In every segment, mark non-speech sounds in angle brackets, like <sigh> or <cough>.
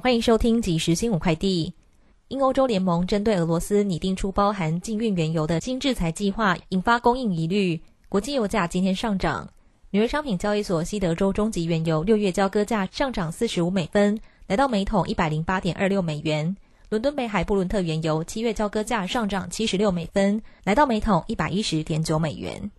欢迎收听即时新闻快递。因欧洲联盟针对俄罗斯拟定出包含禁运原油的新制裁计划，引发供应疑虑，国际油价今天上涨。纽约商品交易所西德州中级原油六月交割价上涨四十五美分，来到每桶一百零八点二六美元。伦敦北海布伦特原油七月交割价上涨七十六美分，来到每桶一百一十点九美元。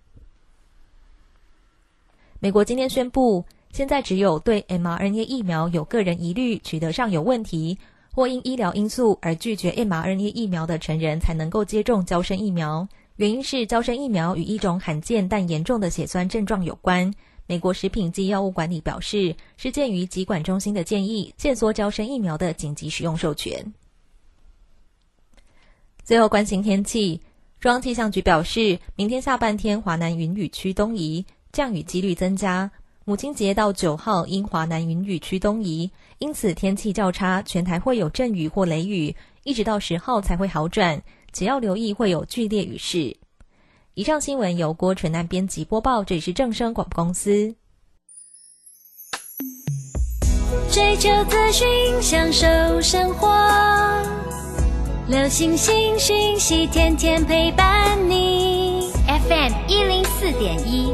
美国今天宣布，现在只有对 mRNA 疫苗有个人疑虑、取得上有问题，或因医疗因素而拒绝 mRNA 疫苗的成人才能够接种胶生疫苗。原因是胶生疫苗与一种罕见但严重的血栓症状有关。美国食品及药物管理表示，是鉴于疾管中心的建议，限缩胶生疫苗的紧急使用授权。最后关心天气，中央气象局表示，明天下半天华南云雨区东移，降雨几率增加。母亲节到九号因华南云雨区东移，因此天气较差，全台会有阵雨或雷雨，一直到十号才会好转。只要留意会有剧烈雨势。以上新闻由郭纯南编辑播报，这里是正声广播公司。追求资讯，享受生活，流星星讯息，天天陪伴你。FM 一零四点一，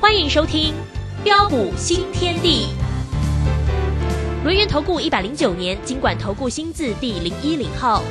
欢迎收听《标股新天地》。轮源投顾一百零九年经管投顾新字第零一零号。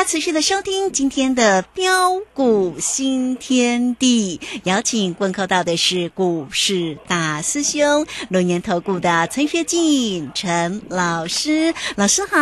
家持续的收听今天的标股新天地，邀请问候到的是股市大师兄龙岩投顾的陈学进陈老师，老师好。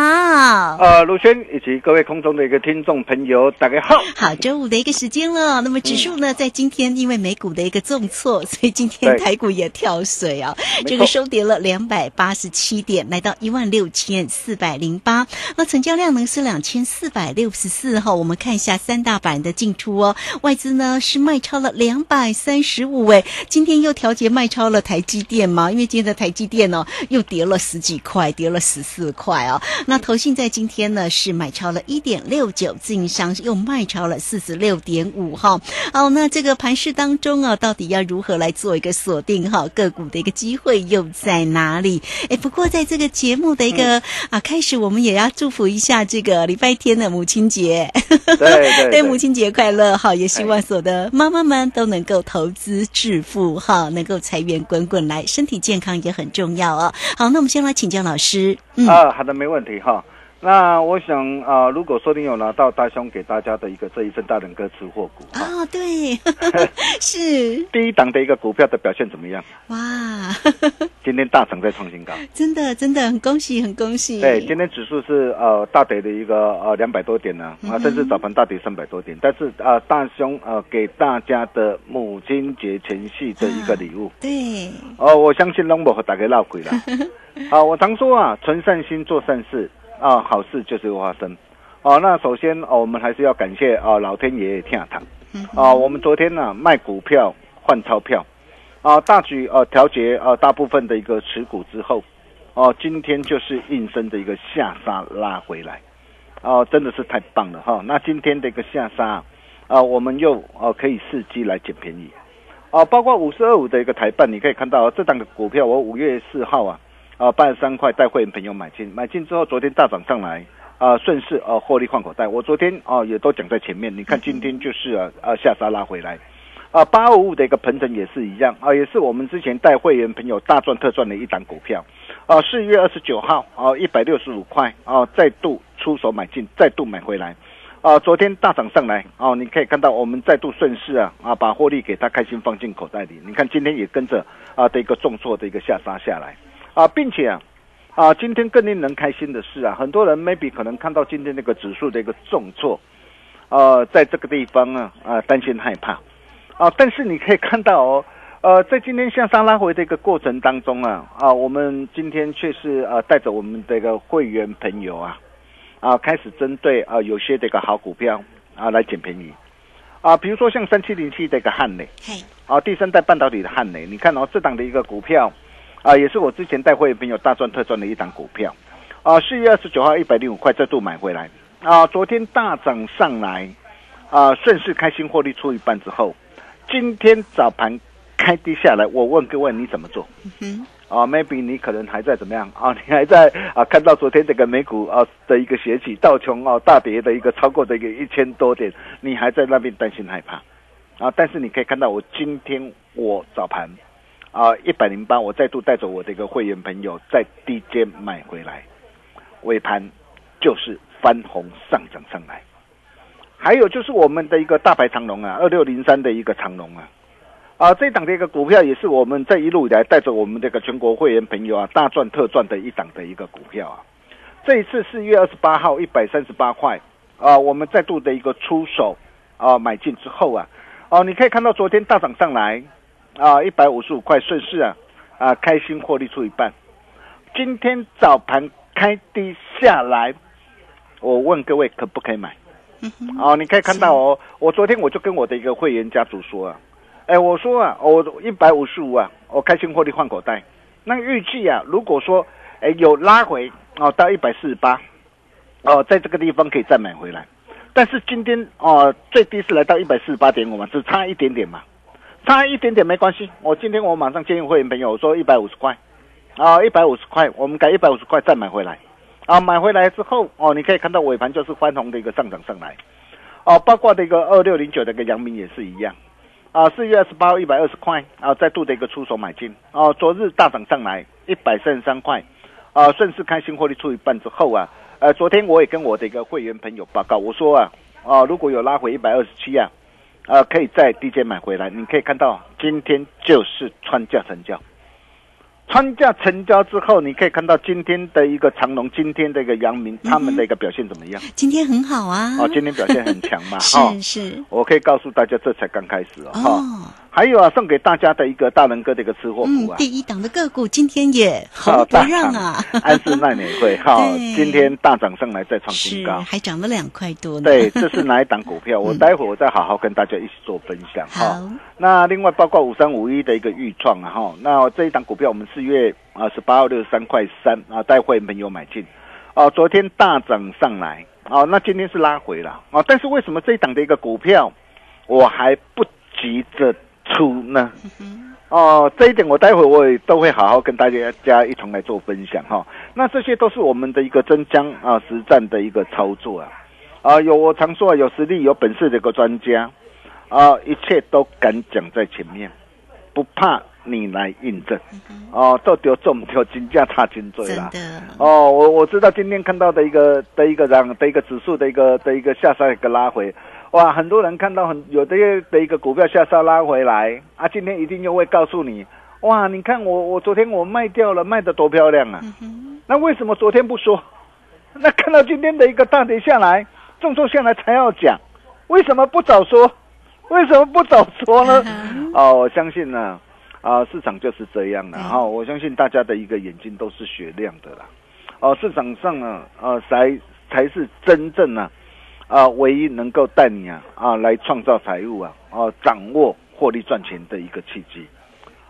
呃，卢轩以及各位空中的一个听众朋友，大家好。好，周五的一个时间了。那么指数呢，在今天因为美股的一个重挫，所以今天台股也跳水啊，这个收跌了两百八十七点，来到一万六千四百零八。那成交量呢是两千四百六十四哈。我们看一下三大板的进出哦，外资呢是卖超了两百三十五哎，今天又调节卖超了台积电嘛，因为今天的台积电呢、又跌了十几块，跌了十四块哦。那投信在今天呢是买超了一点六九，自营商又卖超了四十六点五哈。好，那这个盘市当中啊，到底要如何来做一个锁定哈？个股的一个机会又在哪里？哎，不过在这个节目的一个、啊开始，我们也要祝福一下这个礼拜天的母亲节，对对 <laughs> 对，母亲节快乐哈！也希望所有的妈妈们都能够投资致富哈，能够财源滚滚来，身体健康也很重要哦。好，那我们先来请教老师，嗯，啊，好的，没问题哈。那我想啊、如果说你有拿到大兄给大家的一个这一份大人哥吃货股啊、哦，对，<laughs> 是第一档的一个股票的表现怎么样？哇，今天大涨在创新高。真的真的很恭喜很恭喜，对，今天指数是呃大跌的一个呃两百多点呢，啊，甚至早盘大跌三百多点。但是啊、大兄呃给大家的母亲节前夕的一个礼物，对，哦，我相信龙伯和大家闹鬼了。<laughs> 啊，我常说啊，存善心做善事啊，好事就是会发生。哦、那首先哦，我们还是要感谢啊老天爷天堂。啊，我们昨天呢、卖股票换钞票，啊大举呃调节呃大部分的一个持股之后，哦、今天就是应声的一个下杀拉回来，哦、真的是太棒了哈、那今天的一个下杀啊、我们又呃可以伺机来捡便宜。啊，包括五四二五的一个台办，你可以看到这档的股票，我五月四号啊，啊八十三块带会员朋友买进，买进之后昨天大涨上来，啊顺势呃获利换口袋。我昨天啊也都讲在前面，你看今天就是啊啊下杀拉回来，啊八五五的一个鹏程也是一样啊，也是我们之前带会员朋友大赚特赚的一档股票，啊四月二十九号啊一百六十五块啊再度出手买进，再度买回来。啊，昨天大涨上来哦，你可以看到我们再度顺势啊啊，把获利给他开心放进口袋里。你看今天也跟着啊的一个重挫的一个下杀下来啊，并且啊啊，今天更令人开心的是啊，很多人 maybe 可能看到今天那个指数的一个重挫，呃，在这个地方啊啊担心害怕啊，但是你可以看到哦。呃，在今天向上拉回的一个过程当中啊，啊，我们今天却是呃带着我们的一个会员朋友啊，啊，开始针对啊有些这个好股票啊来捡便宜，啊，比如说像三七零七的一个汉磊，嘿，啊，第三代半导体的汉磊，你看哦，这档的一个股票，啊，也是我之前带会员朋友大赚特赚的一档股票，啊，四月二十九号一百零五块再度买回来，啊，昨天大涨上来，啊，顺势开心获利出一半之后，今天早盘开低下来，我问各位你怎么做？嗯啊，maybe 你可能还在怎么样啊？你还在啊？看到昨天这个美股啊的一个崛起，道琼啊大跌的一个超过的一个一千多点，你还在那边担心害怕啊？但是你可以看到，我今天我早盘啊一百零八，我再度带着我的一个会员朋友在低阶买回来，尾盘就是翻红上涨上来。还有就是我们的一个大牌长龙啊，二六零三的一个长龙啊。啊，这档的一个股票也是我们这一路以来带着我们这个全国会员朋友啊大赚特赚的一档的一个股票啊。这一次四月二十八号一百三十八块啊，我们再度的一个出手啊买进之后啊，哦、你可以看到昨天大涨上来啊一百五十五块顺势啊啊开心获利出一半，今天早盘开低下来，我问各位可不可以买？哦，你可以看到哦，我昨天我就跟我的一个会员家族说啊，哎，我说啊，我一百五十五啊，我开心获利换口袋。那预计啊，如果说哎有拉回哦到一百四十八，哦，在这个地方可以再买回来。但是今天哦最低是来到一百四十八点五嘛，只差一点点嘛，差一点点没关系。我今天我马上建议会员朋友我说一百五十块，啊一百五十块，我们改一百五十块再买回来。啊，买回来之后哦，你可以看到尾盘就是翻红的一个上涨上来。哦，包括的一个二六零九的一个阳明也是一样，啊，四月二十八号一百二十块，啊，再度的一个出手买进，哦、昨日大涨上来一百三十三块，啊，顺势开新获利出一半之后啊，呃，昨天我也跟我的一个会员朋友报告，我说啊，啊，如果有拉回一百二十七啊，呃，可以在低阶买回来，你可以看到今天就是穿价成交。穿价成交之后，你可以看到今天的一个长龙，今天的一个阳明，他们的一个表现怎么样？今天很好啊，哦，今天表现很强嘛，<laughs> 哈、是是。我可以告诉大家，这才刚开始哦，哈、哦，还有啊，送给大家的一个大人哥的一个吃货嗯股，啊，第一档的个股今天也好红不让啊，安室奈美惠 <laughs> 哈，今天大涨上来再创新高。还涨了两块多呢，对，这是哪一档股票？<laughs> 我嗯待会儿我再好好跟大家一起做分享哈。好，那另外包括五三五一的一个预创啊哈，那这一档股票我们四月啊十八号六十三块三啊，带会员朋友买进，啊，昨天大涨上来，啊，那今天是拉回了啊，但是为什么这一档的一个股票我还不急着出呢？哦，这一点我待会我也都会好好跟大家家一同来做分享哈。那这些都是我们的一个真将啊实战的一个操作啊，啊有我常说啊有实力有本事的一个专家啊，一切都敢讲在前面，不怕你来印证。哦，到底中掉金价差金嘴啦。真的哦，我我知道今天看到的一个的一个让的一个指数的一个的一个下杀一个拉回，哇，很多人看到很有的的一个股票下杀拉回来啊，今天一定又会告诉你，哇，你看我我昨天我卖掉了，卖的多漂亮啊！那为什么昨天不说？那看到今天的一个大跌下来，重挫下来才要讲，为什么不早说？为什么不早说呢？哦，我相信呢，啊，市场就是这样的哈、我相信大家的一个眼睛都是雪亮的啦。哦，市场上呢，呃，才才是真正呢，啊，唯一能够带你啊啊来创造财富啊，哦、掌握获利赚钱的一个契机。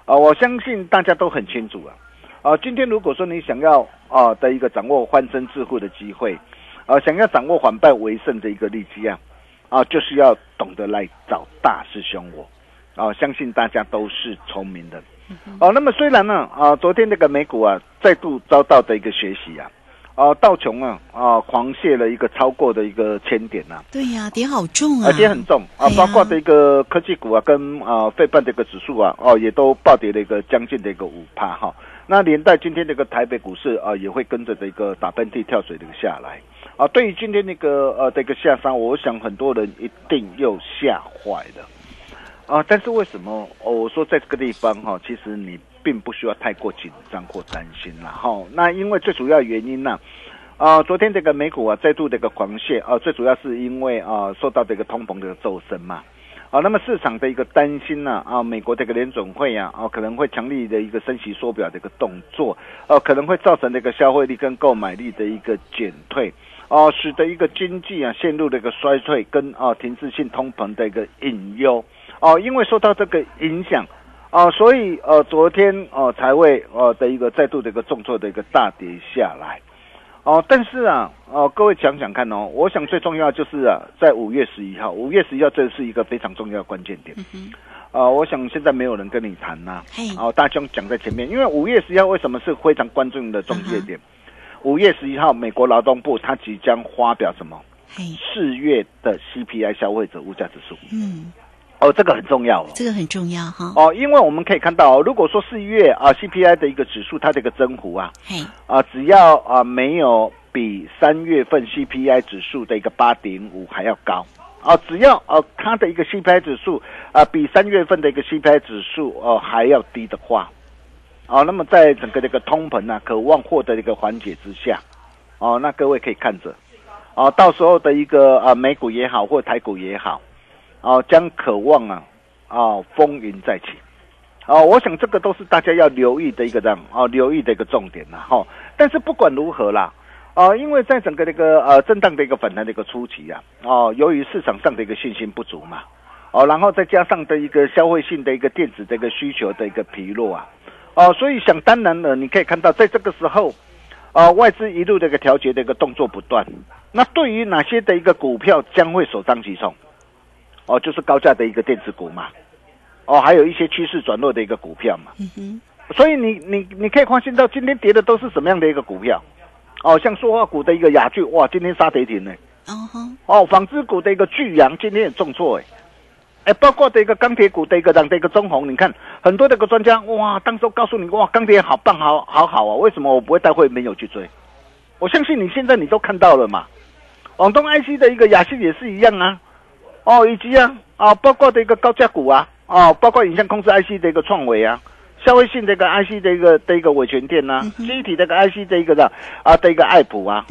啊、我相信大家都很清楚啊。啊，今天如果说你想要啊的一个掌握翻身致富的机会，啊，想要掌握反败为胜的一个利基啊，啊，就是要懂得来找大师兄我。啊，相信大家都是聪明的。哦，那么虽然呢，啊，昨天那个美股啊再度遭到的一个学习啊，啊，道琼啊啊狂泻了一个超过的一个千点呐、对呀、跌好重啊，而且很重啊哎，包括的一个科技股啊，跟啊费半的一个指数啊，哦，也都暴跌了一个将近的一个五趴哈。那连带今天这个台北股市啊，也会跟着的一个打喷嚏、跳水的一个下来啊。对于今天那个呃这个下杀，我想很多人一定又吓坏了啊。但是为什么、哦我说在这个地方哈、其实你并不需要太过紧张或担心了哈、那因为最主要原因呢、啊，昨天这个美股啊再度的一个狂泻啊，最主要是因为啊受到这个通膨的骤升嘛。啊，那么市场的一个担心呢、啊，美国这个联准会啊，啊可能会强力的一个升息缩表的一个动作，呃、可能会造成这个消费力跟购买力的一个减退，哦、使得一个经济啊陷入了一个衰退跟啊停滞性通膨的一个隐忧，哦、因为受到这个影响。啊、所以呃，昨天呃才会呃的一个再度的一个重挫的一个大跌下来，哦、但是啊，哦、各位想想看哦，我想最重要就是啊，在五月十一号，五月十一号这是一个非常重要的关键点，啊、我想现在没有人跟你谈呐、嘿哦，大家讲在前面，因为五月十一号为什么是非常关注的重节点？五、月十一号，美国劳动部它即将发表什么？四月的 CPI 消费者物价指数。嗯，哦，这个很重要哦。这个很重要哈，哦，因为我们可以看到、哦，如果说四月啊 CPI 的一个指数它的一个增幅啊嘿，啊，只要啊没有比三月份 CPI 指数的一个八点五还要高。啊，只要啊、它的一个 CPI 指数啊比三月份的一个 CPI 指数哦、还要低的话，哦，那么在整个这个通膨啊渴望获得一个缓解之下，哦，那各位可以看着，哦，到时候的一个啊美股也好或台股也好，哦，将渴望啊啊风云再起。哦，我想这个都是大家要留意的一个这样哦，留意的一个重点啦哈、但是不管如何啦，哦，因为在整个这个呃震荡的一个反弹的一个初期啊，哦，由于市场上的一个信心不足嘛，哦，然后再加上的一个消费性的一个电子的一个需求的一个疲弱啊，哦，所以想当然了，你可以看到在这个时候，啊，外资一路的一个调节的一个动作不断，那对于哪些的一个股票将会首当其冲？哦，就是高价的一个电子股嘛，哦，还有一些趋势转弱的一个股票嘛。嗯哼，所以你你你可以发现到今天跌的都是什么样的一个股票？哦，像塑化股的一个雅聚，哇，今天杀跌停呢。哦纺织股的一个巨阳今天也重挫哎，哎，包括的一个钢铁股的一个涨的一个中红，你看很多的一个专家哇，当时候告诉你哇，钢铁好棒，好好好啊，为什么我不会带会没有去追？我相信你现在你都看到了嘛，广东 IC 的一个雅信也是一样啊，哦，以及啊啊，包括的一个高价股啊，啊，包括影像控制 IC 的一个创维啊。消费性的一个 IC 的一个的一个伟权店呐、嗯哼。记忆体的一个 IC 的一个的啊的一个爱普啊，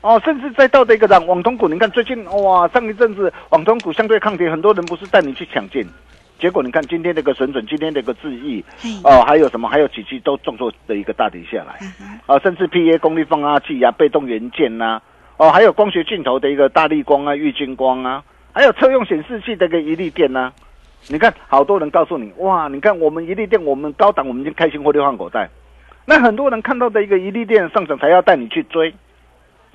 哦，甚至再到的一个让网通股，你看最近哇，上一阵子网通股相对抗跌，很多人不是带你去抢进，结果你看今天这个神准，今天这个智毅，哦，还有什么，还有几期都重挫的一个大跌下来，啊，甚至 PA 功率放大器啊，被动元件呐、哦，还有光学镜头的一个大力光啊、玉金光啊，还有车用显示器的一个一力电呐、你看，好多人告诉你，哇，你看我们一力电，我们高档，我们已经开心获利换口袋。那很多人看到的一个一力电上涨，才要带你去追，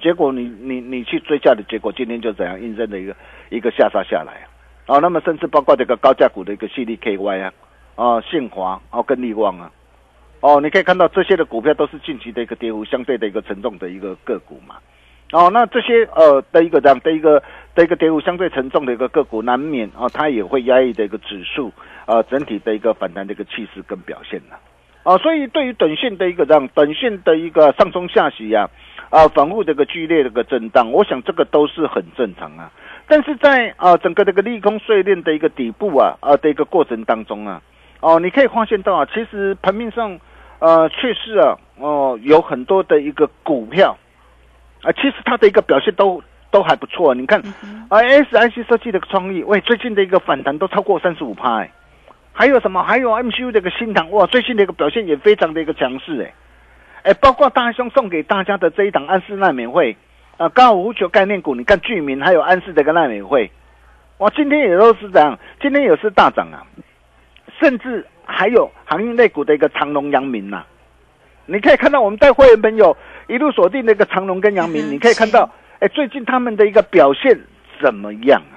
结果你你你去追价的结果，今天就怎样印证的一个一个下杀下来啊。哦，那么甚至包括这个高价股的一个系力 KY 啊，啊，信华哦跟力旺啊，哦，你可以看到这些的股票都是近期的一个跌幅相对的一个沉重的一个个股嘛。哦，那这些呃的一个这样的一个的一个跌幅相对沉重的一个个股，难免啊，它也会压抑的一个指数呃整体的一个反弹的一个气势跟表现呢。啊，所以对于短线的一个这样短线的一个上冲下洗呀，啊，反复这个剧烈的一个震荡，我想这个都是很正常啊。但是在啊整个这个利空碎裂的一个底部啊啊的一个过程当中啊，哦，你可以发现到啊，其实盘面上呃确实啊哦有很多的一个股票啊，其实它的一个表现都都还不错。你看啊，S I C 设计的创意，喂，最近的一个反弹都超过三十五趴。还有什么？还有 MCU 的一个新塘哇，最近的一个表现也非常的一个强势哎哎，包括大兄送给大家的这一档安氏奈美惠啊，高尔夫球概念股，你看居民还有安氏这个奈美惠，哇，今天也都是这样，今天也是大涨啊，甚至还有航运类股的一个长隆、阳明呐，你可以看到我们带会员朋友一路锁定那个长隆跟阳明，你可以看到哎，最近他们的一个表现怎么样啊？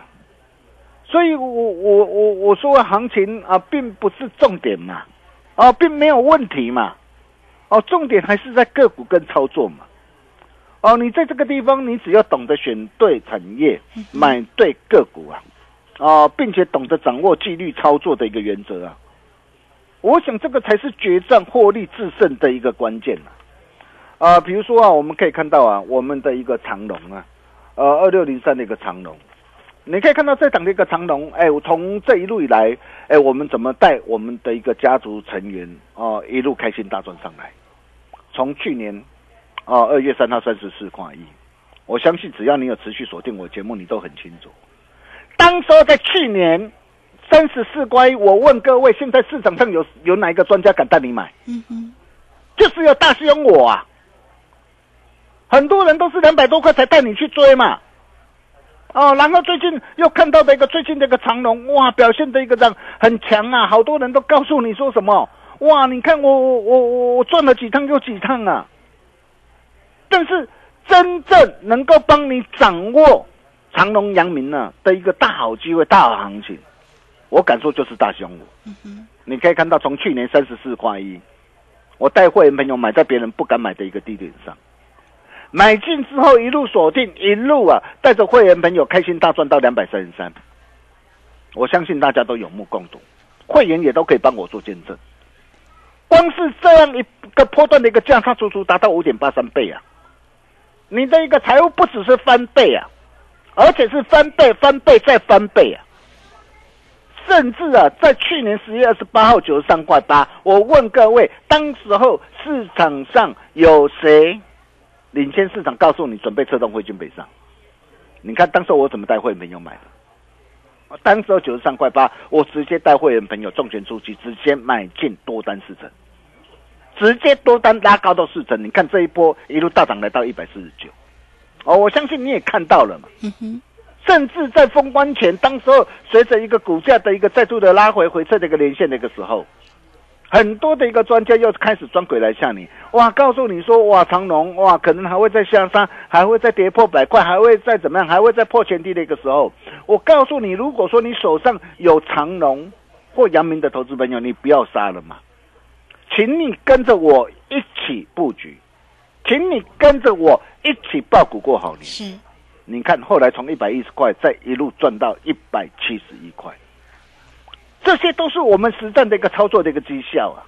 所以，我我我我说行情啊，并不是重点嘛，啊，并没有问题嘛，哦，重点还是在个股跟操作嘛，哦，你在这个地方，你只要懂得选对产业，买对个股啊，啊，并且懂得掌握纪律操作的一个原则啊，我想这个才是决战获利制胜的一个关键啊，啊，比如说啊，我们可以看到啊，我们的一个长龙啊，呃，二六零三的一个长龙。你可以看到这档的一个长龙，哎，我从这一路以来，哎，我们怎么带我们的一个家族成员哦，一路开心大赚上来。从去年，哦，二月三号三十四块一，我相信只要你有持续锁定我节目，你都很清楚。当时在去年三十四块一，我问各位，现在市场上有有哪一个专家敢带你买？嗯哼，就是有大师兄我啊。很多人都是两百多块才带你去追嘛。哦，然后最近又看到的一个最近的一个长龙，哇，表现的一个这样很强啊！好多人都告诉你说什么，哇，你看我我我我我赚了几趟又几趟啊！但是真正能够帮你掌握长隆、阳明呢的一个大好机会、大好行情，我敢说就是大熊五。你可以看到，从去年三十四块一，我带会员朋友买在别人不敢买的一个低点上。买进之后一路锁定，一路啊带着会员朋友开心大赚到两百三十三，我相信大家都有目共睹，会员也都可以帮我做见证。光是这样一个波段的一个价差，足足达到五点八三倍啊！你的一个财务不只是翻倍啊，而且是翻倍、翻倍再翻倍啊！甚至啊，在去年十月二十八号九十三块八，我问各位，当时候市场上有谁？领先市场告诉你准备策动汇金北上，你看当时我怎么带会员朋友买的？当时九十三块八，我直接带会员朋友重拳出击，直接买进多单四成，直接多单拉高到四成。你看这一波一路大涨来到一百四十九，哦，我相信你也看到了嘛。甚至在封关前，当时候随着一个股价的一个再度的拉回回撤的一个连线的一个时候。很多的一个专家又开始装鬼来吓你，哇，告诉你说，哇，长龙，哇，可能还会再下杀，还会再跌破百块，还会再怎么样，还会再破前低的一个时候，我告诉你，如果说你手上有长龙或阳明的投资朋友，你不要杀了嘛，请你跟着我一起布局，请你跟着我一起报股过好年。是，你看后来从一百一十块再一路赚到一百七十一块。这些都是我们实战的一个操作的一个绩效啊！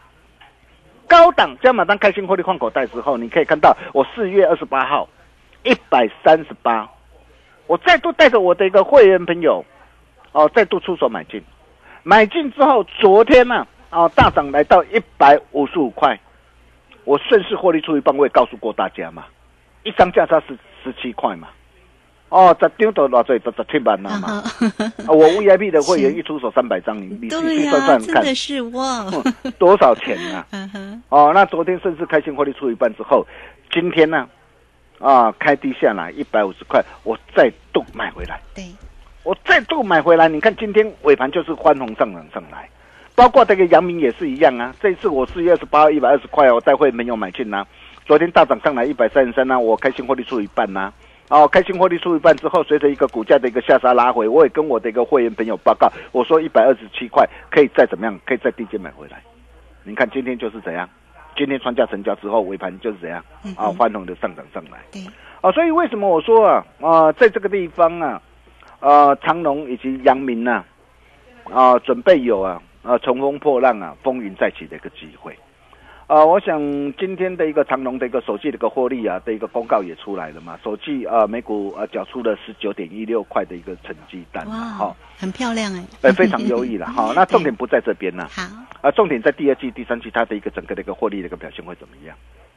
高档加码单开心获利换口袋之后，你可以看到我四月二十八号一百三十八，我再度带着我的一个会员朋友哦，再度出手买进，买进之后，昨天呢哦大涨来到一百五十五块，我顺势获利出一半，我也告诉过大家嘛，一张价差是十七块嘛。哦，十张都偌济，都十七万了嘛。我 VIP 的会员一出手三百张，你你去算算看，真的是哇，多少钱啊？<laughs> 哦，那昨天甚至开心获利出一半之后，今天呢，啊，开低下来一百五十块，我再度买回来。对，我再度买回来，你看今天尾盘就是欢红上涨上来，包括这个阳明也是一样啊。这一次我四月二十八号一百二十块，我带会没有买进呐。昨天大涨上来一百三十三呢，我开心获利出一半呐。哦，开心获利出一半之后，随着一个股价的一个下杀拉回，我也跟我的一个会员朋友报告，我说一百二十七块可以再怎么样，可以再低阶买回来。你看今天就是怎样，今天穿价成交之后，尾盘就是怎样啊，翻红的上涨上来。对，啊，所以为什么我说啊啊，在这个地方啊，呃，长隆以及阳明呐、啊，准备有啊啊乘风破浪啊，风云再起的一个机会。啊，我想今天的一个长隆的一个首季的一个获利啊的一个公告也出来了嘛，首季啊每股啊缴出了十九点一六块的一个成绩单嘛，哇好、，很漂亮哎，呃，非常优异了。<laughs> 好，那重点不在这边呢、好，啊，重点在第二季、第三季它的一个整个的一个获利的一个表现会怎么样？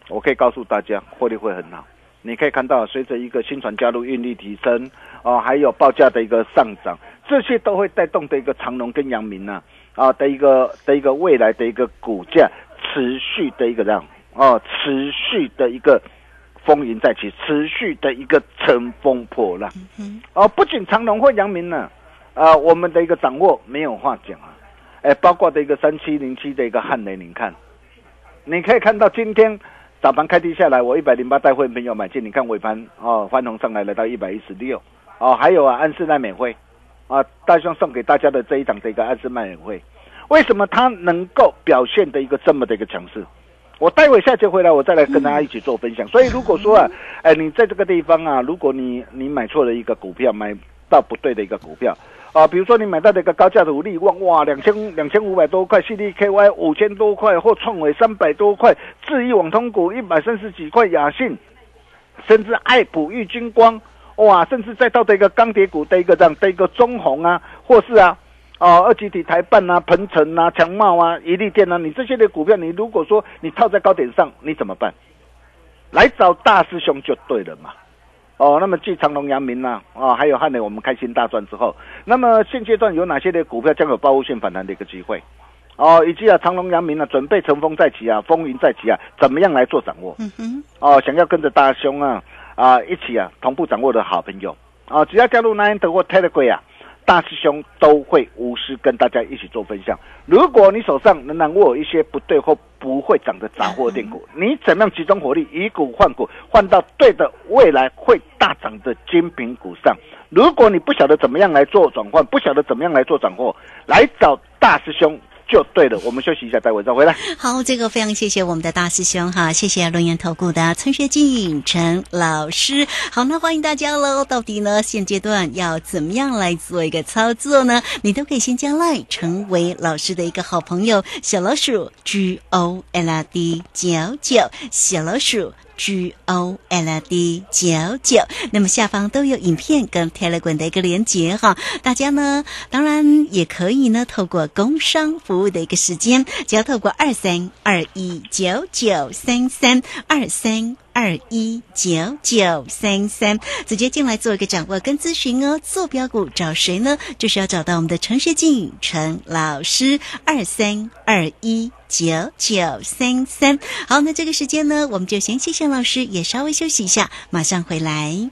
我可以告诉大家，获利会很好。你可以看到，随着一个新船加入、运力提升，哦、还有报价的一个上涨，这些都会带动的一个长隆跟阳明呢，啊的一个的一个未来的一个股价持续的一个这样哦，持续的一个风云再起，持续的一个乘风破浪。嗯哦，不仅长隆或阳明呢，啊，我们的一个掌握没有话讲啊，哎，包括的一个三七零七的一个汉雷，你看，你可以看到今天早盘开低下来，我一百零八带会朋友买进，你看尾盘哦翻红上来，来到一百一十六，哦，还有啊安室奈美惠，啊，大兄送给大家的这一档的一个安室奈美惠，为什么它能够表现的一个这么的一个强势？我待会下节回来，我再来跟大家一起做分享。所以如果说啊，哎，你在这个地方啊，如果你你买错了一个股票，买到不对的一个股票啊，比如说你买到的一个高价的五利旺，哇，两千两千五百多块，CDKY 五千多块，或创维三百多块，智易网通股一百三十几块，雅信，甚至爱普、玉金光，哇，甚至再到的一个钢铁股的一个这样的一个中红啊，或是啊。哦，二级体台办啊、鹏程啊、强茂啊、一利电啊，你这些的股票，你如果说你套在高点上，你怎么办？来找大师兄就对了嘛。哦，那么继长隆、阳明呐、啊，还有汉雷，我们开心大赚之后，那么现阶段有哪些的股票将有报复性反弹的一个机会？哦，以及啊，长隆、阳明啊，准备乘风再起啊，风云再起啊，怎么样来做掌握？嗯哼，哦，想要跟着大兄啊啊一起啊同步掌握的好朋友啊，只要加入 Nine 德或 Telegram 啊，大师兄都会无私跟大家一起做分享。如果你手上仍然握有一些不对或不会涨的杂货店股，你怎么样集中火力，以股换股，换到对的未来会大涨的精品股上？如果你不晓得怎么样来做转换，不晓得怎么样来做掌握，来找大师兄就对了。我们休息一下，待会再回来。好，这个非常谢谢我们的大师兄哈，谢谢龙岩投顾的陈学进陈老师。好，那欢迎大家喽。到底呢，现阶段要怎么样来做一个操作呢？你都可以先加 line 成为老师的一个好朋友，小老鼠 G O L D 九九，小老鼠。G O L D 九九，那么下方都有影片跟 Telegram 的一个连接哈，大家呢当然也可以呢透过工商服务的一个时间，只要透过二三二一九九三三二三。二一九九三三，直接进来做一个掌握跟咨询哦。坐标股找谁呢？就是要找到我们的陈学静陈老师，二三二一九九三三。好，那这个时间呢，我们就先谢谢老师，也稍微休息一下，马上回来。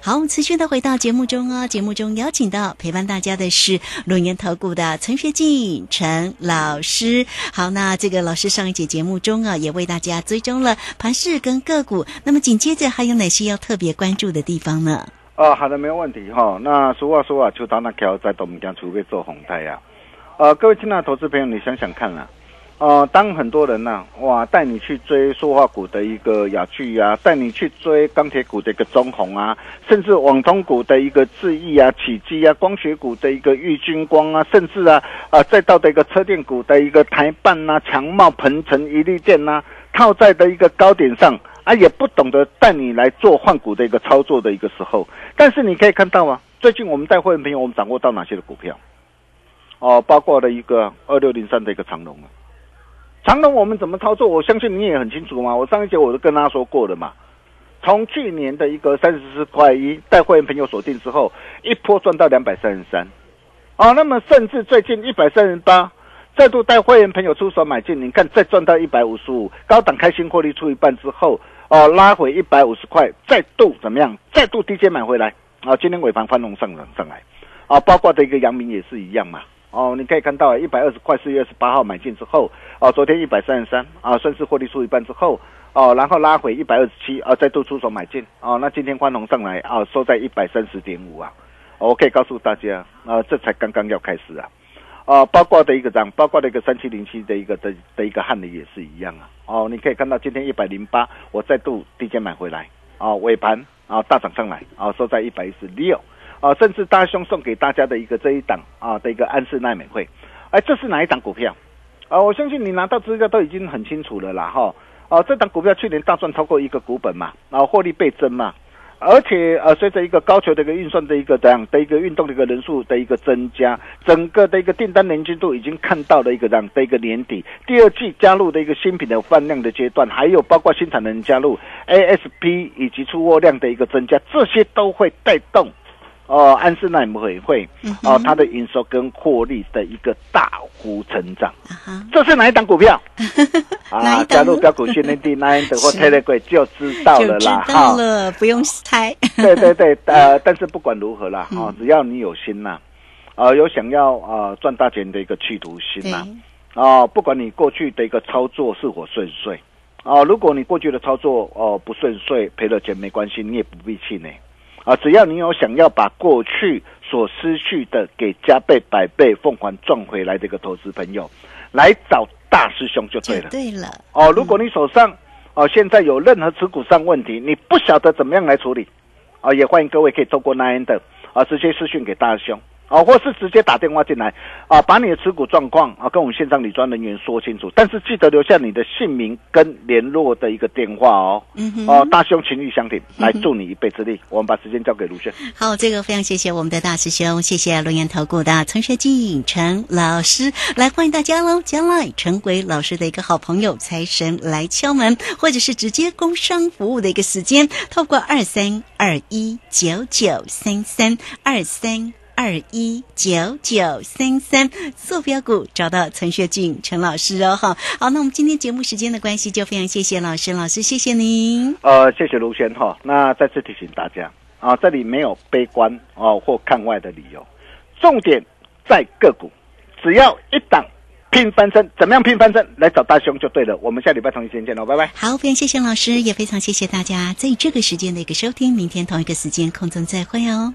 好，我们持续的回到节目中哦。节目中邀请到陪伴大家的是龙岩投顾的陈学进陈老师。好，那这个老师上一节节目中啊，也为大家追踪了盘市跟个股。那么紧接着还有哪些要特别关注的地方呢？哦，好的，没有问题哈、那俗话说啊，秋刀那条在东江除非做红太呀。呃，各位亲爱的投资朋友，你想想看啊、呃，当很多人呐、哇，带你去追塑化股的一个雅聚啊，带你去追钢铁股的一个中红啊，甚至网通股的一个智易啊、启基啊，光学股的一个玉金光啊，甚至啊啊，再到的一个车电股的一个台办呐、强茂、鹏程、一利电呐、套在的一个高点上啊，也不懂得带你来做换股的一个操作的一个时候，但是你可以看到啊，最近我们带会员朋友，我们掌握到哪些的股票？哦，包括了一个二六零三的一个长龙啊。长隆我们怎么操作？我相信你也很清楚嘛。我上一节我都跟大家说过了嘛。从去年的一个三十四块一带会员朋友锁定之后，一波赚到两百三十三，啊，那么甚至最近一百三十八，再度带会员朋友出手买进，你看再赚到一百五十五，高档开新获利出一半之后，哦，拉回一百五十块，再度怎么样？再度低阶买回来，啊，今天尾盘翻红上涨上来，啊，包括的一个阳明也是一样嘛。哦，你可以看到一百二十块，四月二十八号买进之后，哦，昨天一百三十三，啊，顺势获利出一半之后，哦，然后拉回一百二十七，啊，再度出手买进，哦，那今天宽红上来，啊，收在一百三十点五啊，我可以告诉大家，啊，这才刚刚要开始啊，啊，包括的一个涨，包括的一个三七零七的一个的的一个汉雷也是一样啊，哦，你可以看到今天一百零八，我再度低阶买回来，啊，尾盘啊大涨上来，啊，收在一百一十六。啊，甚至大兄送给大家的一个这一档啊的一个安氏奈美惠，哎，这是哪一档股票？啊，我相信你拿到资料都已经很清楚了啦，哈。啊，这档股票去年大赚超过一个股本嘛，然后获利倍增嘛，而且呃，随着一个高球的一个运算的一个这样的一个运动的一个人数的一个增加，整个的一个订单年进度已经看到了一个这样的一个年底，第二季加入的一个新品的放量的阶段，还有包括新产能加入 ASP 以及出货量的一个增加，这些都会带动。哦，安斯奈美会哦，它的营收跟获利的一个大幅成长，这是哪一档股票？<laughs> 啊，加入标股训练地那一等或 <laughs> Telegram 就知道了啦，知道了，不用猜。对对对，<laughs> 呃，但是不管如何啦，哦，只要你有心呐，呃，有想要呃赚大钱的一个企图心呐，哦，不管你过去的一个操作是否顺遂，哦，如果你过去的操作哦不顺遂，赔了钱没关系，你也不必气馁。啊，只要你有想要把过去所失去的给加倍百倍奉还赚回来的一个投资朋友，来找大师兄就对了。对了，哦，如果你手上哦现在有任何持股上问题，你不晓得怎么样来处理，啊，也欢迎各位可以透过 Nine 的啊直接私讯给大师兄。啊，或是直接打电话进来，啊，把你的持股状况啊跟我们线上理专人员说清楚，但是记得留下你的姓名跟联络的一个电话哦。嗯哼。哦，大兄情谊相挺，来助你一臂之力。我们把时间交给卢轩。好，这个非常谢谢我们的大师兄，谢谢龙岩投顾的陈学进陈老师，来欢迎大家喽！将来成为老师的一个好朋友，财神来敲门，或者是直接工商服务的一个时间，透过二三二一九九三三二三。二一九九三三坐标股找到陈学俊陈老师哦哈好，那我们今天节目时间的关系，就非常谢谢老师，老师谢谢您。呃，谢谢卢轩哈。那再次提醒大家啊，这里没有悲观哦或看外的理由，重点在个股，只要一档拼翻身，怎么样拼翻身？来找大兄就对了。我们下礼拜同一时间见喽，拜拜。好，非常谢谢老师，也非常谢谢大家在这个时间的一个收听，明天同一个时间空中再会哦。